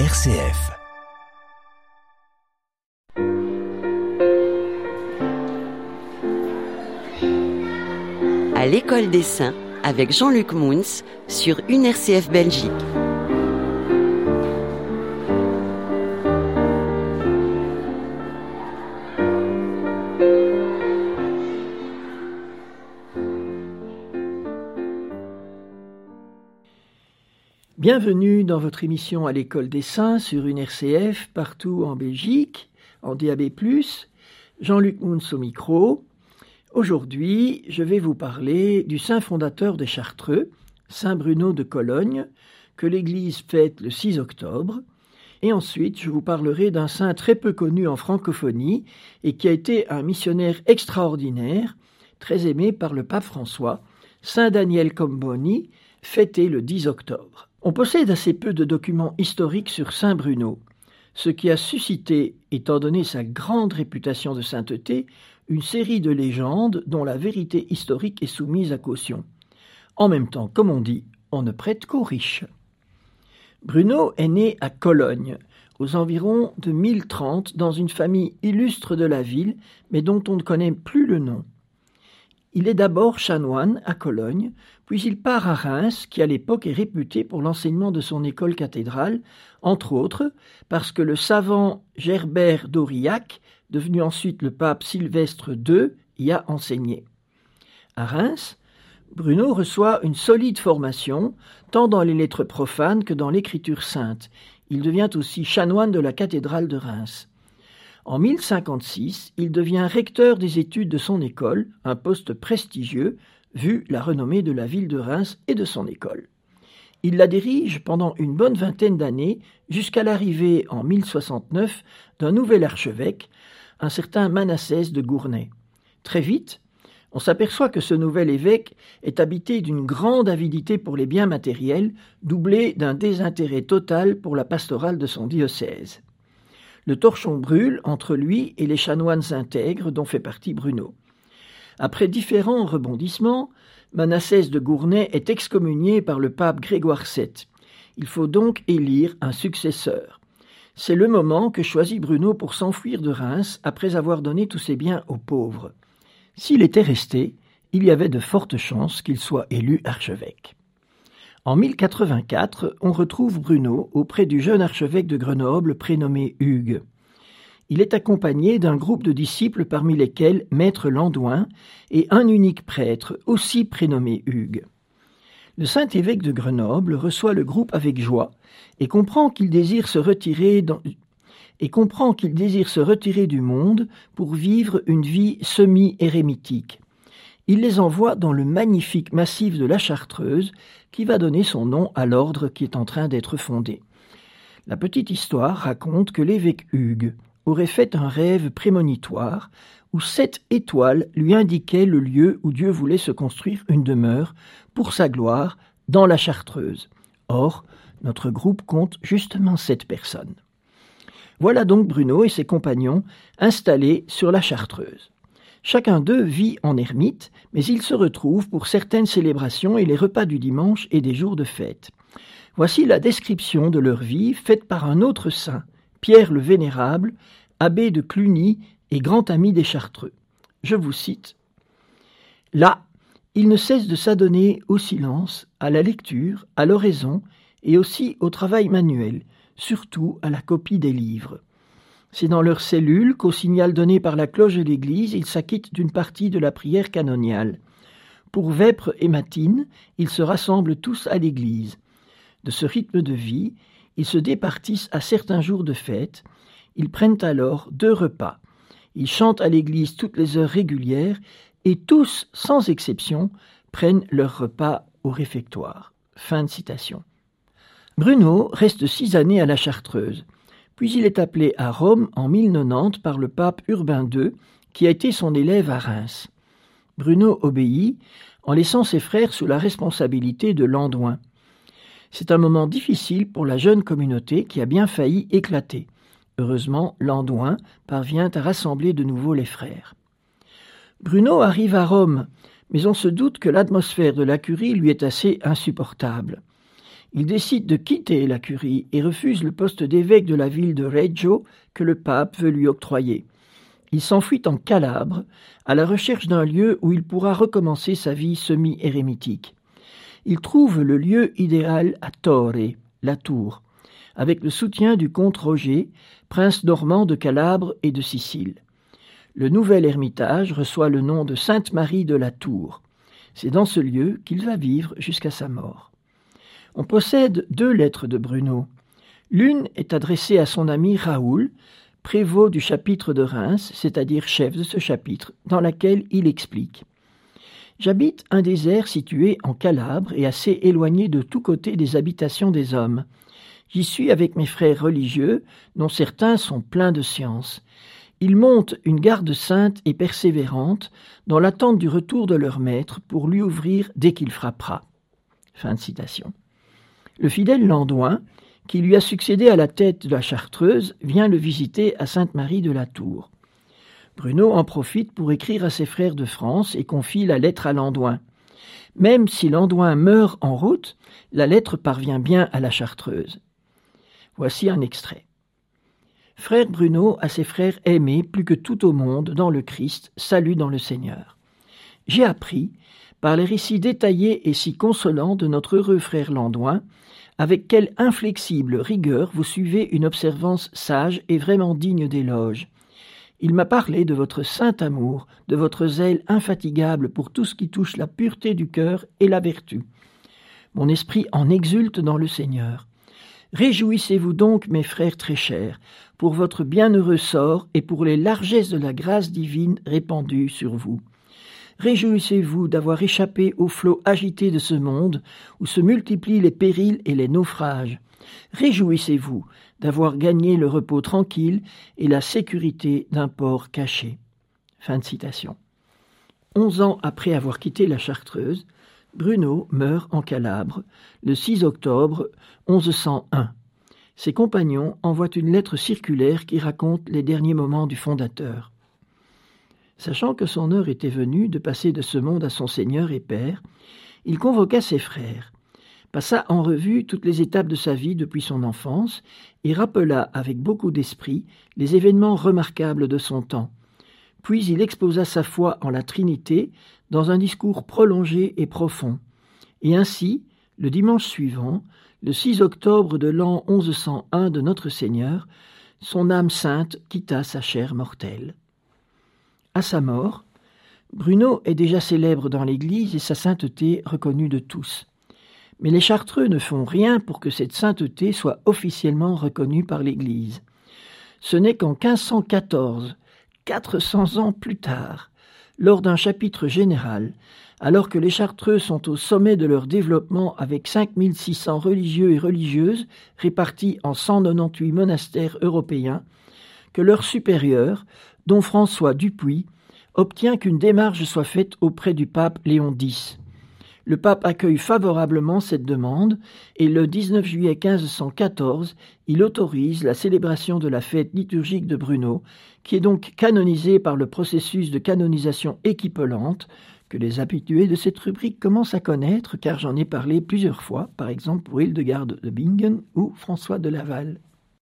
RCF. À l'école des saints avec Jean-Luc Mouns sur une RCF Belgique. Bienvenue dans votre émission à l'école des saints sur une RCF partout en Belgique, en DAB+, Jean-Luc Mouns au micro. Aujourd'hui, je vais vous parler du saint fondateur des Chartreux, Saint Bruno de Cologne, que l'Église fête le 6 octobre. Et ensuite, je vous parlerai d'un saint très peu connu en francophonie et qui a été un missionnaire extraordinaire, très aimé par le pape François, Saint Daniel Comboni, fêté le 10 octobre. On possède assez peu de documents historiques sur Saint Bruno, ce qui a suscité, étant donné sa grande réputation de sainteté, une série de légendes dont la vérité historique est soumise à caution. En même temps, comme on dit, on ne prête qu'aux riches. Bruno est né à Cologne, aux environs de 1030, dans une famille illustre de la ville, mais dont on ne connaît plus le nom. Il est d'abord chanoine à Cologne, puis il part à Reims, qui à l'époque est réputé pour l'enseignement de son école cathédrale, entre autres parce que le savant Gerbert d'Aurillac, devenu ensuite le pape Sylvestre II, y a enseigné. À Reims, Bruno reçoit une solide formation, tant dans les lettres profanes que dans l'écriture sainte. Il devient aussi chanoine de la cathédrale de Reims. En 1056, il devient recteur des études de son école, un poste prestigieux, vu la renommée de la ville de Reims et de son école. Il la dirige pendant une bonne vingtaine d'années, jusqu'à l'arrivée en 1069 d'un nouvel archevêque, un certain Manassès de Gournay. Très vite, on s'aperçoit que ce nouvel évêque est habité d'une grande avidité pour les biens matériels, doublée d'un désintérêt total pour la pastorale de son diocèse. Le torchon brûle entre lui et les chanoines intègres dont fait partie Bruno. Après différents rebondissements, Manassès de Gournay est excommunié par le pape Grégoire VII. Il faut donc élire un successeur. C'est le moment que choisit Bruno pour s'enfuir de Reims après avoir donné tous ses biens aux pauvres. S'il était resté, il y avait de fortes chances qu'il soit élu archevêque. En 1084, on retrouve Bruno auprès du jeune archevêque de Grenoble prénommé Hugues. Il est accompagné d'un groupe de disciples parmi lesquels Maître Landouin et un unique prêtre aussi prénommé Hugues. Le saint évêque de Grenoble reçoit le groupe avec joie et comprend qu'il désire se retirer et comprend qu'il désire se retirer du monde pour vivre une vie semi-érémitique il les envoie dans le magnifique massif de la Chartreuse, qui va donner son nom à l'ordre qui est en train d'être fondé. La petite histoire raconte que l'évêque Hugues aurait fait un rêve prémonitoire où sept étoiles lui indiquaient le lieu où Dieu voulait se construire une demeure pour sa gloire dans la Chartreuse. Or, notre groupe compte justement sept personnes. Voilà donc Bruno et ses compagnons installés sur la Chartreuse. Chacun d'eux vit en ermite, mais ils se retrouvent pour certaines célébrations et les repas du dimanche et des jours de fête. Voici la description de leur vie faite par un autre saint, Pierre le Vénérable, abbé de Cluny et grand ami des Chartreux. Je vous cite. Là, il ne cesse de s'adonner au silence, à la lecture, à l'oraison et aussi au travail manuel, surtout à la copie des livres. C'est dans leur cellule qu'au signal donné par la cloche de l'église, ils s'acquittent d'une partie de la prière canoniale. Pour vêpres et matines, ils se rassemblent tous à l'église. De ce rythme de vie, ils se départissent à certains jours de fête. Ils prennent alors deux repas. Ils chantent à l'église toutes les heures régulières et tous, sans exception, prennent leur repas au réfectoire. Fin de citation. Bruno reste six années à la Chartreuse. Puis il est appelé à Rome en 1090 par le pape Urbain II, qui a été son élève à Reims. Bruno obéit en laissant ses frères sous la responsabilité de Landouin. C'est un moment difficile pour la jeune communauté qui a bien failli éclater. Heureusement, Landouin parvient à rassembler de nouveau les frères. Bruno arrive à Rome, mais on se doute que l'atmosphère de la curie lui est assez insupportable. Il décide de quitter la curie et refuse le poste d'évêque de la ville de Reggio que le pape veut lui octroyer. Il s'enfuit en Calabre à la recherche d'un lieu où il pourra recommencer sa vie semi-érémitique. Il trouve le lieu idéal à Torre, la tour, avec le soutien du comte Roger, prince normand de Calabre et de Sicile. Le nouvel ermitage reçoit le nom de Sainte-Marie de la Tour. C'est dans ce lieu qu'il va vivre jusqu'à sa mort. On possède deux lettres de Bruno. L'une est adressée à son ami Raoul, prévôt du chapitre de Reims, c'est-à-dire chef de ce chapitre, dans laquelle il explique J'habite un désert situé en Calabre et assez éloigné de tous côtés des habitations des hommes. J'y suis avec mes frères religieux, dont certains sont pleins de science. Ils montent une garde sainte et persévérante dans l'attente du retour de leur maître pour lui ouvrir dès qu'il frappera. Fin de citation. Le fidèle Landouin, qui lui a succédé à la tête de la Chartreuse, vient le visiter à Sainte-Marie de la Tour. Bruno en profite pour écrire à ses frères de France et confie la lettre à Landouin. Même si Landouin meurt en route, la lettre parvient bien à la Chartreuse. Voici un extrait. Frère Bruno à ses frères aimés plus que tout au monde dans le Christ, salut dans le Seigneur. J'ai appris, par les récits détaillés et si consolants de notre heureux frère Landouin, avec quelle inflexible rigueur vous suivez une observance sage et vraiment digne d'éloge. Il m'a parlé de votre saint amour, de votre zèle infatigable pour tout ce qui touche la pureté du cœur et la vertu. Mon esprit en exulte dans le Seigneur. Réjouissez-vous donc, mes frères très chers, pour votre bienheureux sort et pour les largesses de la grâce divine répandue sur vous. Réjouissez-vous d'avoir échappé au flot agité de ce monde où se multiplient les périls et les naufrages. Réjouissez-vous d'avoir gagné le repos tranquille et la sécurité d'un port caché. Onze ans après avoir quitté la Chartreuse, Bruno meurt en Calabre le 6 octobre 1101. Ses compagnons envoient une lettre circulaire qui raconte les derniers moments du fondateur. Sachant que son heure était venue de passer de ce monde à son Seigneur et Père, il convoqua ses frères, passa en revue toutes les étapes de sa vie depuis son enfance et rappela avec beaucoup d'esprit les événements remarquables de son temps. Puis il exposa sa foi en la Trinité dans un discours prolongé et profond. Et ainsi, le dimanche suivant, le 6 octobre de l'an 1101 de notre Seigneur, son âme sainte quitta sa chair mortelle. À sa mort, Bruno est déjà célèbre dans l'Église et sa sainteté reconnue de tous. Mais les Chartreux ne font rien pour que cette sainteté soit officiellement reconnue par l'Église. Ce n'est qu'en 1514, 400 ans plus tard, lors d'un chapitre général, alors que les Chartreux sont au sommet de leur développement avec 5600 religieux et religieuses répartis en 198 monastères européens, que leur supérieur, dont François Dupuis, obtient qu'une démarche soit faite auprès du pape Léon X. Le pape accueille favorablement cette demande et le 19 juillet 1514, il autorise la célébration de la fête liturgique de Bruno, qui est donc canonisée par le processus de canonisation équipolante que les habitués de cette rubrique commencent à connaître car j'en ai parlé plusieurs fois, par exemple pour Hildegarde de Bingen ou François de Laval.